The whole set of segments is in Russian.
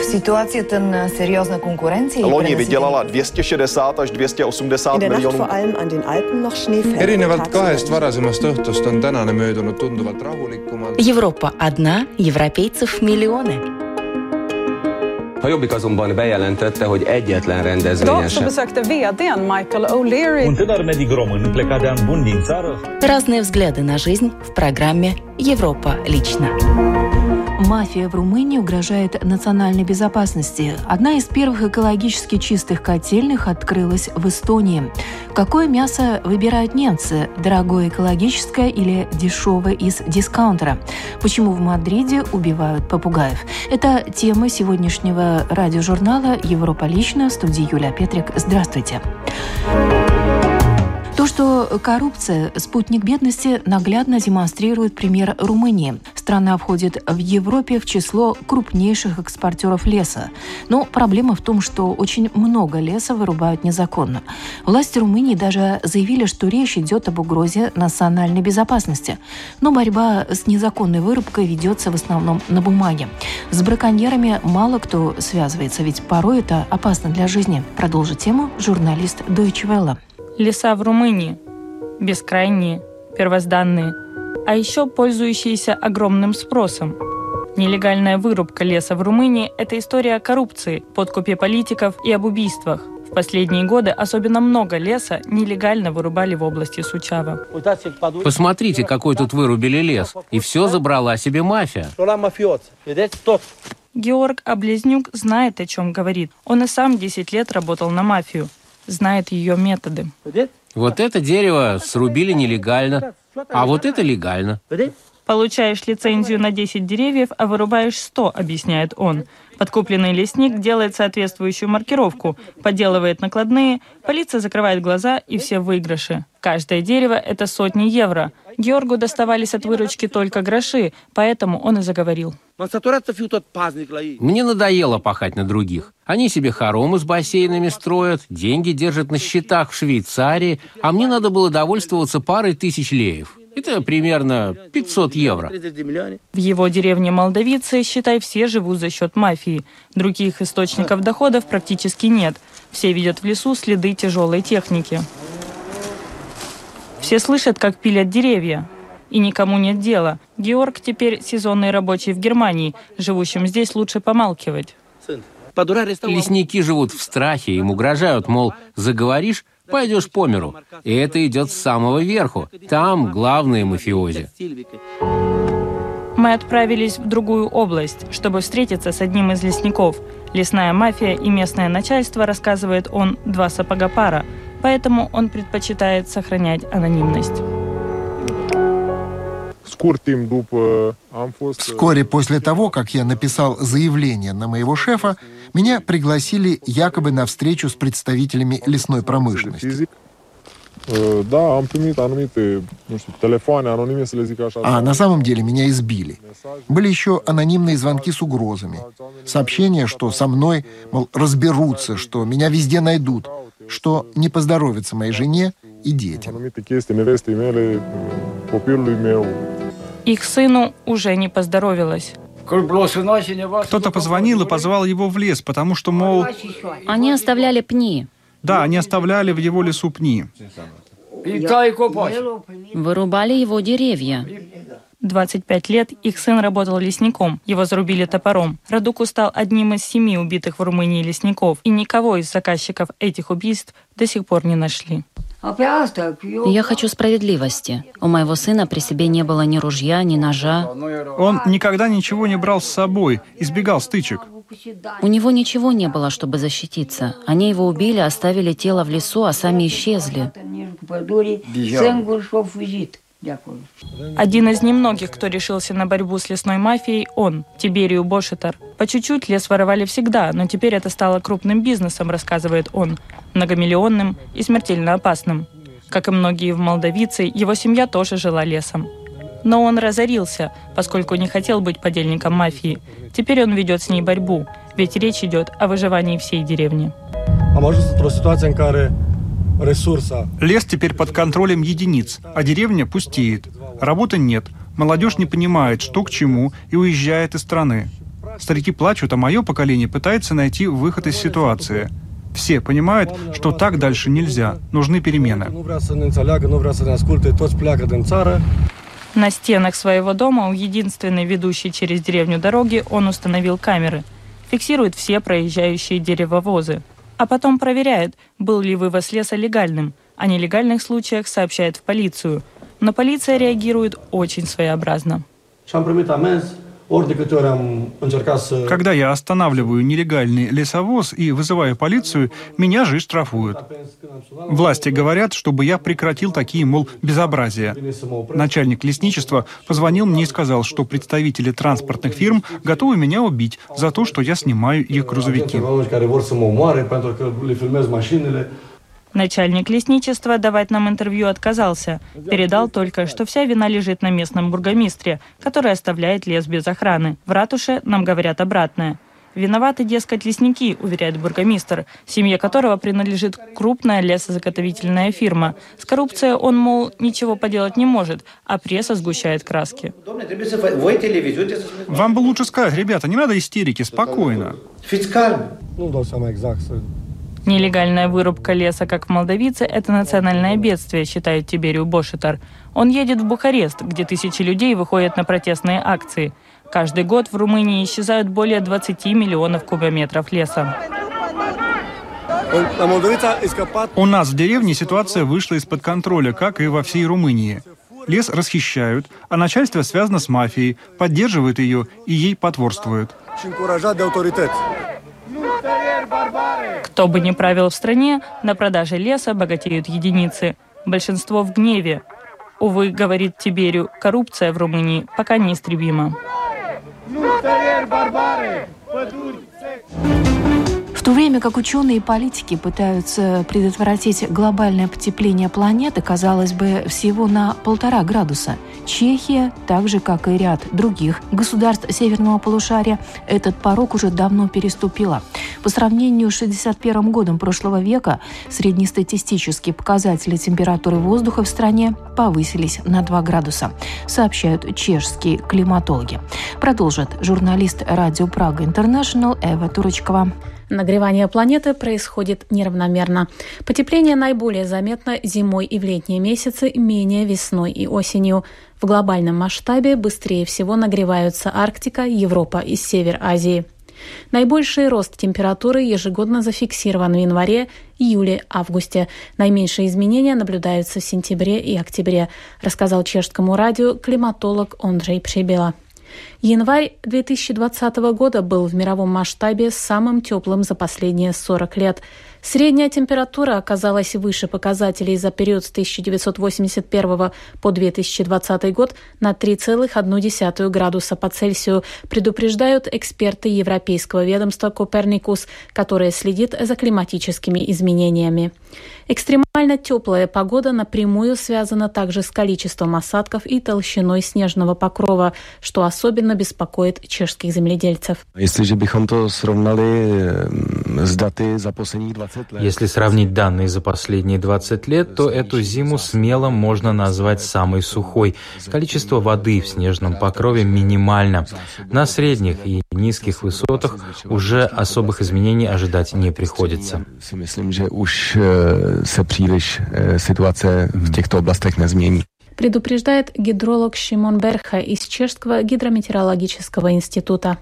В ситуацията на сериозна конкуренция и Loni vydělala 260 až 280 miljonů. erinevalt kahest varasemast õhtust on tänane möödunud tunduvalt rahulikumalt. Европа одна, европейцев миллионы. A Jobbik azonban bejelentette, hogy egyetlen rendezvényen Idag så sem. besökte vdn Michael O'Leary Un tânăr medic român plecat de an bun din țară Разные взгляды на жизнь в программе «Европа лично». Мафия в Румынии угрожает национальной безопасности. Одна из первых экологически чистых котельных открылась в Эстонии. Какое мясо выбирают немцы? Дорогое экологическое или дешевое из дискаунтера? Почему в Мадриде убивают попугаев? Это тема сегодняшнего радиожурнала «Европа лично» в студии Юлия Петрик. Здравствуйте. То, что коррупция – спутник бедности, наглядно демонстрирует пример Румынии. Страна входит в Европе в число крупнейших экспортеров леса. Но проблема в том, что очень много леса вырубают незаконно. Власти Румынии даже заявили, что речь идет об угрозе национальной безопасности. Но борьба с незаконной вырубкой ведется в основном на бумаге. С браконьерами мало кто связывается, ведь порой это опасно для жизни. Продолжит тему журналист Deutsche Welle. Леса в Румынии. Бескрайние, первозданные, а еще пользующиеся огромным спросом. Нелегальная вырубка леса в Румынии – это история о коррупции, подкупе политиков и об убийствах. В последние годы особенно много леса нелегально вырубали в области Сучава. Посмотрите, какой тут вырубили лес. И все забрала себе мафия. Георг Облезнюк знает, о чем говорит. Он и сам 10 лет работал на мафию. Знает ее методы. Вот это дерево срубили нелегально, а вот это легально. Получаешь лицензию на 10 деревьев, а вырубаешь 100, объясняет он. Подкупленный лесник делает соответствующую маркировку, подделывает накладные, полиция закрывает глаза и все выигрыши. Каждое дерево – это сотни евро. Георгу доставались от выручки только гроши, поэтому он и заговорил. Мне надоело пахать на других. Они себе хоромы с бассейнами строят, деньги держат на счетах в Швейцарии, а мне надо было довольствоваться парой тысяч леев. Это примерно 500 евро. В его деревне Молдавицы, считай, все живут за счет мафии. Других источников доходов практически нет. Все видят в лесу следы тяжелой техники. Все слышат, как пилят деревья. И никому нет дела. Георг теперь сезонный рабочий в Германии. Живущим здесь лучше помалкивать. Лесники живут в страхе, им угрожают, мол, заговоришь, пойдешь по миру. И это идет с самого верху. Там главные мафиози. Мы отправились в другую область, чтобы встретиться с одним из лесников. Лесная мафия и местное начальство, рассказывает он, два сапога пара. Поэтому он предпочитает сохранять анонимность. Вскоре после того, как я написал заявление на моего шефа, меня пригласили якобы на встречу с представителями лесной промышленности. А на самом деле меня избили. Были еще анонимные звонки с угрозами. Сообщения, что со мной, мол, разберутся, что меня везде найдут, что не поздоровится моей жене и детям. Их сыну уже не поздоровилось. Кто-то позвонил и позвал его в лес, потому что, мол... Они оставляли пни. Да, они оставляли в его лесу пни. Вырубали его деревья. 25 лет их сын работал лесником. Его зарубили топором. Радуку стал одним из семи убитых в Румынии лесников. И никого из заказчиков этих убийств до сих пор не нашли. Я хочу справедливости. У моего сына при себе не было ни ружья, ни ножа. Он никогда ничего не брал с собой, избегал стычек. У него ничего не было, чтобы защититься. Они его убили, оставили тело в лесу, а сами исчезли. Один из немногих, кто решился на борьбу с лесной мафией, он, Тиберию Бошетар. По чуть-чуть лес воровали всегда, но теперь это стало крупным бизнесом, рассказывает он, многомиллионным и смертельно опасным. Как и многие в Молдавице, его семья тоже жила лесом. Но он разорился, поскольку не хотел быть подельником мафии. Теперь он ведет с ней борьбу, ведь речь идет о выживании всей деревни. Лес теперь под контролем единиц, а деревня пустеет. Работы нет, молодежь не понимает, что к чему, и уезжает из страны. Старики плачут, а мое поколение пытается найти выход из ситуации. Все понимают, что так дальше нельзя. Нужны перемены. На стенах своего дома у единственной ведущей через деревню дороги он установил камеры. Фиксирует все проезжающие деревовозы. А потом проверяет, был ли вывоз леса легальным. О нелегальных случаях сообщает в полицию. Но полиция реагирует очень своеобразно. Когда я останавливаю нелегальный лесовоз и вызываю полицию, меня же штрафуют. Власти говорят, чтобы я прекратил такие, мол, безобразия. Начальник лесничества позвонил мне и сказал, что представители транспортных фирм готовы меня убить за то, что я снимаю их грузовики. Начальник лесничества давать нам интервью отказался. Передал только, что вся вина лежит на местном бургомистре, который оставляет лес без охраны. В ратуше нам говорят обратное. Виноваты, дескать, лесники, уверяет бургомистр, семье которого принадлежит крупная лесозаготовительная фирма. С коррупцией он, мол, ничего поделать не может, а пресса сгущает краски. Вам бы лучше сказать, ребята, не надо истерики, спокойно. Нелегальная вырубка леса, как в Молдавице, это национальное бедствие, считает Тиберию Бошитар. Он едет в Бухарест, где тысячи людей выходят на протестные акции. Каждый год в Румынии исчезают более 20 миллионов кубометров леса. У нас в деревне ситуация вышла из-под контроля, как и во всей Румынии. Лес расхищают, а начальство связано с мафией, поддерживает ее и ей потворствует. Кто бы ни правил в стране, на продаже леса богатеют единицы. Большинство в гневе. Увы, говорит Тиберю, коррупция в Румынии пока неистребима. В то время как ученые и политики пытаются предотвратить глобальное потепление планеты, казалось бы, всего на полтора градуса, Чехия, так же как и ряд других государств северного полушария, этот порог уже давно переступила. По сравнению с 61 годом прошлого века среднестатистические показатели температуры воздуха в стране повысились на 2 градуса, сообщают чешские климатологи. Продолжит журналист радио Прага Интернешнл Эва Турочкова. Нагревание планеты происходит неравномерно. Потепление наиболее заметно зимой и в летние месяцы, менее весной и осенью. В глобальном масштабе быстрее всего нагреваются Арктика, Европа и Север Азии. Наибольший рост температуры ежегодно зафиксирован в январе, июле, августе. Наименьшие изменения наблюдаются в сентябре и октябре, рассказал чешскому радио климатолог Андрей Прибела. Январь 2020 года был в мировом масштабе самым теплым за последние 40 лет. Средняя температура оказалась выше показателей за период с 1981 по 2020 год на 3,1 градуса по Цельсию, предупреждают эксперты Европейского ведомства «Коперникус», которое следит за климатическими изменениями. Экстремально теплая погода напрямую связана также с количеством осадков и толщиной снежного покрова, что особенно беспокоит чешских земледельцев. Если bychom to srovnali с daty за последние 20 лет. Если сравнить данные за последние 20 лет, то эту зиму смело можно назвать самой сухой. Количество воды в снежном покрове минимально. На средних и низких высотах уже особых изменений ожидать не приходится. Příliš ситуация в těchto областях nezmění. Предупреждает гидролог Шимон Берха из Чешского гидрометеорологического института.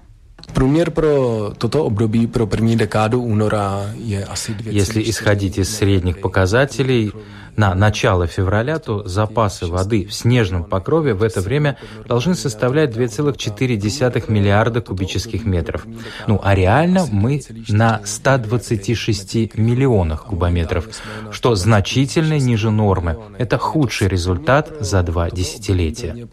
Průměr pro toto období pro první dekádu února je asi 2, Если исходить из средних показателей, на начало февраля, то запасы воды в снежном покрове в это время должны составлять 2,4 миллиарда кубических метров. Ну а реально мы на 126 миллионах кубометров, что значительно ниже нормы. Это худший результат за два десятилетия.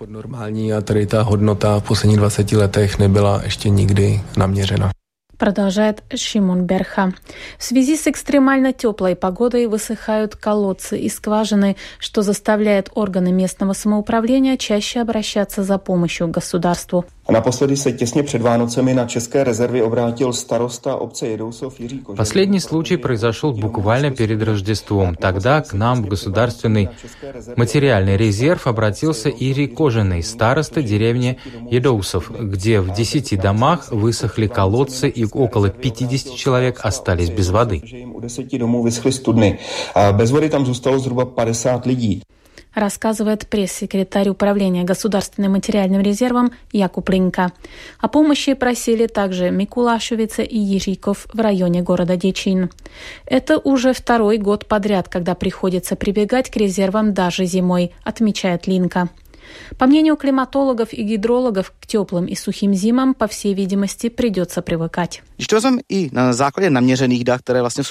Tady ta hodnota v posledních 20 letech nebyla ještě nikdy naměřena. Продолжает Шимон Берха. В связи с экстремально теплой погодой высыхают колодцы и скважины, что заставляет органы местного самоуправления чаще обращаться за помощью к государству. Naposledy se těsně před Vánocemi na České rezervy obrátil starosta obce Jedousov Jiří Kožený. Последний случай произошел буквально перед Рождеством. Тогда к нам в государственный материальный резерв обратился Ирий Кожаный, староста деревни Едоусов, где в 10 домах высохли колодцы и около 50 человек остались без воды. A Bez vody tam zůstalo zhruba 50 lidí. рассказывает пресс-секретарь Управления государственным материальным резервом Якуб Линка. О помощи просили также Микулашевица и Ежиков в районе города Дечин. Это уже второй год подряд, когда приходится прибегать к резервам даже зимой, отмечает Линка. По мнению климатологов и гидрологов, к теплым и сухим зимам, по всей видимости, придется привыкать. Když to vezmeme i na základě naměřených dat, které vlastně v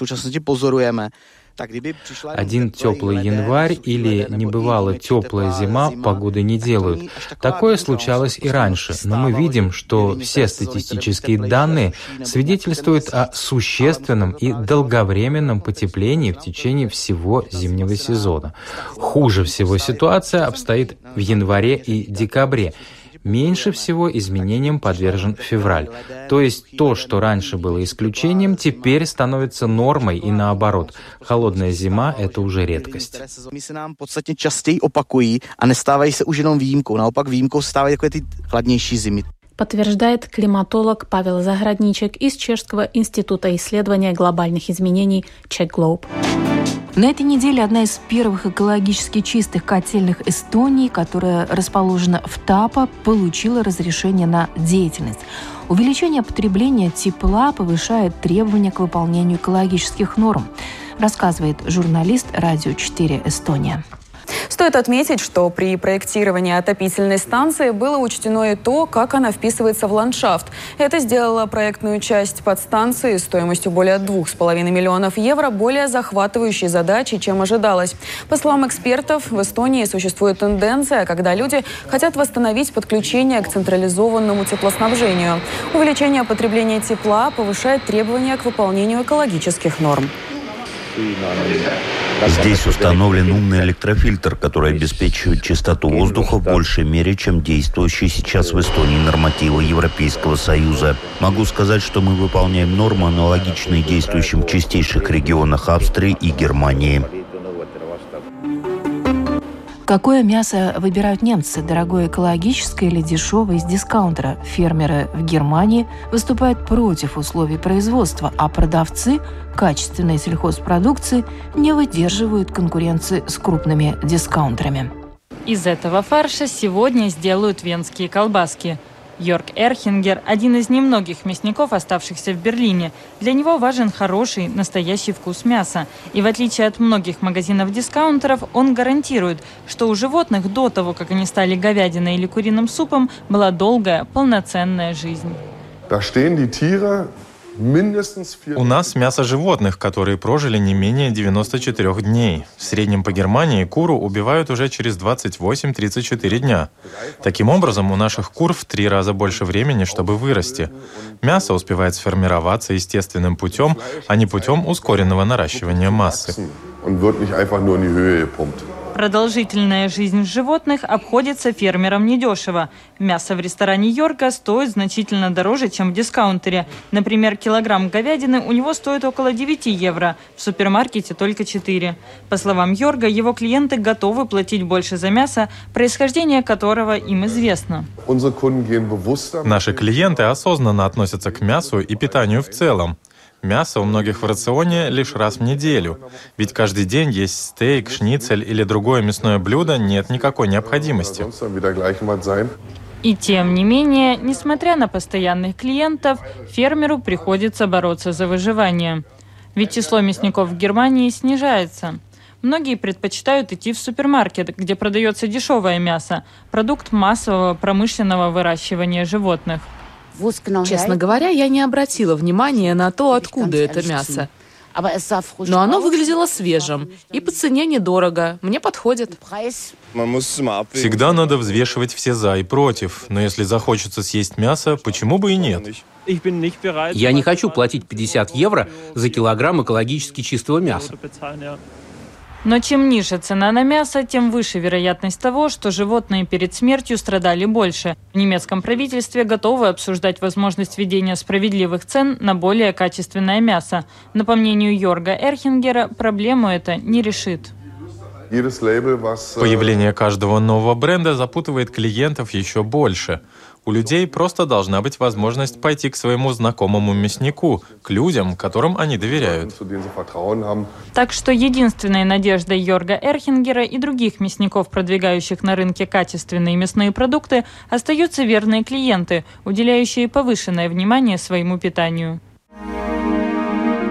один теплый январь или небывало теплая зима погоды не делают. Такое случалось и раньше, но мы видим, что все статистические данные свидетельствуют о существенном и долговременном потеплении в течение всего зимнего сезона. Хуже всего ситуация обстоит в январе и декабре. Меньше всего изменениям подвержен февраль. То есть то, что раньше было исключением, теперь становится нормой и наоборот. Холодная зима – это уже редкость. Подтверждает климатолог Павел Заградничек из Чешского института исследования глобальных изменений Чек-Глоб. На этой неделе одна из первых экологически чистых котельных Эстонии, которая расположена в Тапа, получила разрешение на деятельность. Увеличение потребления тепла повышает требования к выполнению экологических норм, рассказывает журналист «Радио 4 Эстония». Стоит отметить, что при проектировании отопительной станции было учтено и то, как она вписывается в ландшафт. Это сделало проектную часть подстанции стоимостью более 2,5 миллионов евро более захватывающей задачей, чем ожидалось. По словам экспертов, в Эстонии существует тенденция, когда люди хотят восстановить подключение к централизованному теплоснабжению. Увеличение потребления тепла повышает требования к выполнению экологических норм. Здесь установлен умный электрофильтр, который обеспечивает чистоту воздуха в большей мере, чем действующие сейчас в Эстонии нормативы Европейского Союза. Могу сказать, что мы выполняем нормы, аналогичные действующим в чистейших регионах Австрии и Германии. Какое мясо выбирают немцы, дорогое экологическое или дешевое из дискаунтера? Фермеры в Германии выступают против условий производства, а продавцы качественной сельхозпродукции не выдерживают конкуренции с крупными дискаунтерами. Из этого фарша сегодня сделают венские колбаски – Йорк Эрхингер – один из немногих мясников, оставшихся в Берлине. Для него важен хороший, настоящий вкус мяса. И в отличие от многих магазинов-дискаунтеров, он гарантирует, что у животных до того, как они стали говядиной или куриным супом, была долгая, полноценная жизнь. У нас мясо животных, которые прожили не менее 94 дней. В среднем по Германии куру убивают уже через 28-34 дня. Таким образом, у наших кур в три раза больше времени, чтобы вырасти. Мясо успевает сформироваться естественным путем, а не путем ускоренного наращивания массы. Продолжительная жизнь животных обходится фермерам недешево. Мясо в ресторане Йорка стоит значительно дороже, чем в дискаунтере. Например, килограмм говядины у него стоит около 9 евро, в супермаркете только 4. По словам Йорга, его клиенты готовы платить больше за мясо, происхождение которого им известно. Наши клиенты осознанно относятся к мясу и питанию в целом. Мясо у многих в рационе лишь раз в неделю. Ведь каждый день есть стейк, шницель или другое мясное блюдо нет никакой необходимости. И тем не менее, несмотря на постоянных клиентов, фермеру приходится бороться за выживание. Ведь число мясников в Германии снижается. Многие предпочитают идти в супермаркет, где продается дешевое мясо, продукт массового промышленного выращивания животных. Честно говоря, я не обратила внимания на то, откуда это мясо. Но оно выглядело свежим. И по цене недорого. Мне подходит. Всегда надо взвешивать все «за» и «против». Но если захочется съесть мясо, почему бы и нет? Я не хочу платить 50 евро за килограмм экологически чистого мяса. Но чем ниже цена на мясо, тем выше вероятность того, что животные перед смертью страдали больше. В немецком правительстве готовы обсуждать возможность введения справедливых цен на более качественное мясо. Но по мнению Йорга Эрхингера, проблему это не решит. Появление каждого нового бренда запутывает клиентов еще больше. У людей просто должна быть возможность пойти к своему знакомому мяснику, к людям, которым они доверяют. Так что единственной надеждой Йорга Эрхингера и других мясников, продвигающих на рынке качественные мясные продукты, остаются верные клиенты, уделяющие повышенное внимание своему питанию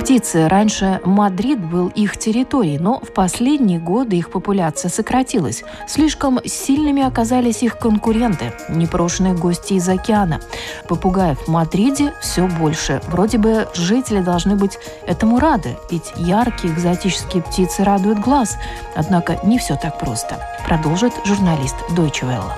птицы. Раньше Мадрид был их территорией, но в последние годы их популяция сократилась. Слишком сильными оказались их конкуренты, непрошенные гости из океана. Попугаев в Мадриде все больше. Вроде бы жители должны быть этому рады, ведь яркие экзотические птицы радуют глаз. Однако не все так просто. Продолжит журналист Deutsche Welle.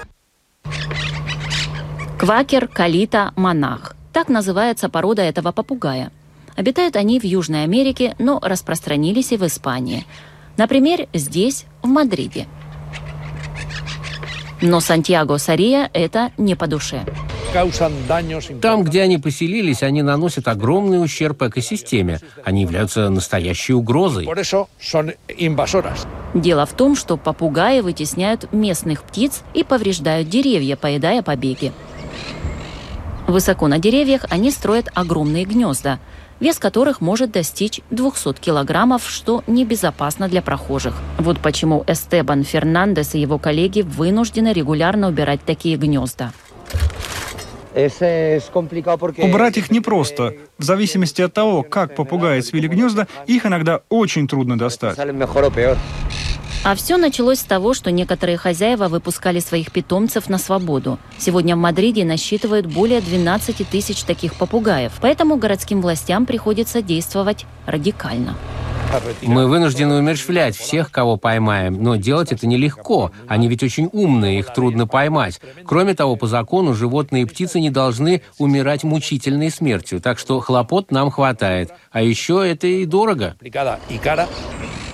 Квакер калита монах. Так называется порода этого попугая. Обитают они в Южной Америке, но распространились и в Испании. Например, здесь, в Мадриде. Но Сантьяго Сария это не по душе. Там, где они поселились, они наносят огромный ущерб экосистеме. Они являются настоящей угрозой. Дело в том, что попугаи вытесняют местных птиц и повреждают деревья, поедая побеги. Высоко на деревьях они строят огромные гнезда – вес которых может достичь 200 килограммов, что небезопасно для прохожих. Вот почему Эстебан Фернандес и его коллеги вынуждены регулярно убирать такие гнезда. Убрать их непросто. В зависимости от того, как попугаи свели гнезда, их иногда очень трудно достать. А все началось с того, что некоторые хозяева выпускали своих питомцев на свободу. Сегодня в Мадриде насчитывают более 12 тысяч таких попугаев, поэтому городским властям приходится действовать радикально. Мы вынуждены умерщвлять всех, кого поймаем, но делать это нелегко. Они ведь очень умные, их трудно поймать. Кроме того, по закону животные и птицы не должны умирать мучительной смертью, так что хлопот нам хватает. А еще это и дорого.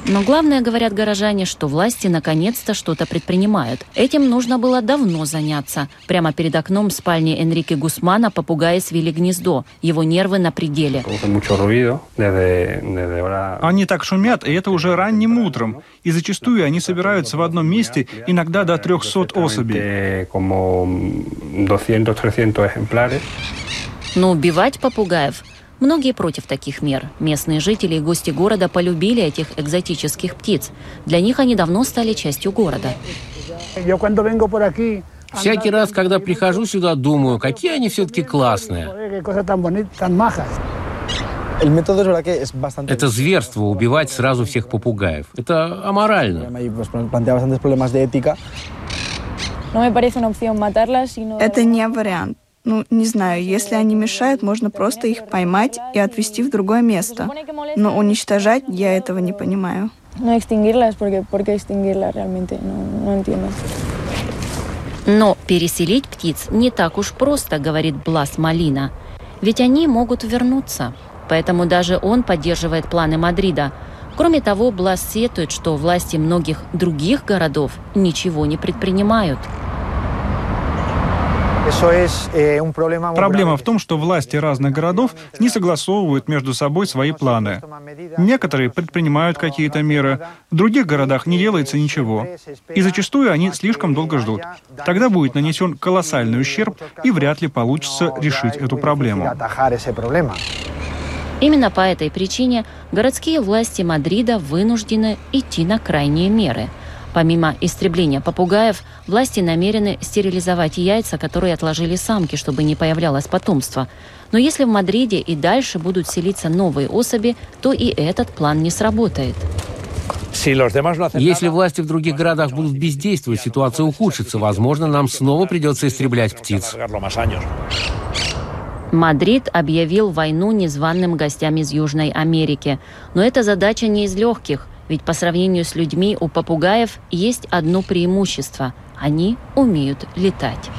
Но главное, говорят горожане, что власти наконец-то что-то предпринимают. Этим нужно было давно заняться. Прямо перед окном спальни Энрике Гусмана попугаи свели гнездо. Его нервы на пределе. Они так шумят, и это уже ранним утром. И зачастую они собираются в одном месте, иногда до 300 особей. Но убивать попугаев Многие против таких мер. Местные жители и гости города полюбили этих экзотических птиц. Для них они давно стали частью города. Всякий раз, когда прихожу сюда, думаю, какие они все-таки классные. Это зверство убивать сразу всех попугаев. Это аморально. Это не вариант. Ну, не знаю, если они мешают, можно просто их поймать и отвезти в другое место. Но уничтожать я этого не понимаю. Но переселить птиц не так уж просто, говорит Блас Малина. Ведь они могут вернуться. Поэтому даже он поддерживает планы Мадрида. Кроме того, Блас сетует, что власти многих других городов ничего не предпринимают. Eh, Проблема в том, что власти разных городов не согласовывают между собой свои планы. Некоторые предпринимают какие-то меры, в других городах не делается ничего. И зачастую они слишком долго ждут. Тогда будет нанесен колоссальный ущерб, и вряд ли получится решить эту проблему. Именно по этой причине городские власти Мадрида вынуждены идти на крайние меры – Помимо истребления попугаев, власти намерены стерилизовать яйца, которые отложили самки, чтобы не появлялось потомство. Но если в Мадриде и дальше будут селиться новые особи, то и этот план не сработает. Если власти в других городах будут бездействовать, ситуация ухудшится. Возможно, нам снова придется истреблять птиц. Мадрид объявил войну незваным гостям из Южной Америки. Но эта задача не из легких, ведь по сравнению с людьми у попугаев есть одно преимущество – они умеют летать.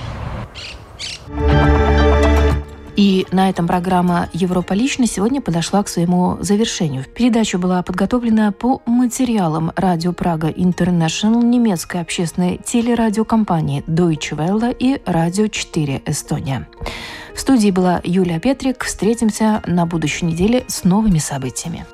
И на этом программа «Европа лично» сегодня подошла к своему завершению. Передача была подготовлена по материалам Радио Прага Интернешнл, немецкой общественной телерадиокомпании Deutsche Welle и Радио 4 Эстония. В студии была Юлия Петрик. Встретимся на будущей неделе с новыми событиями.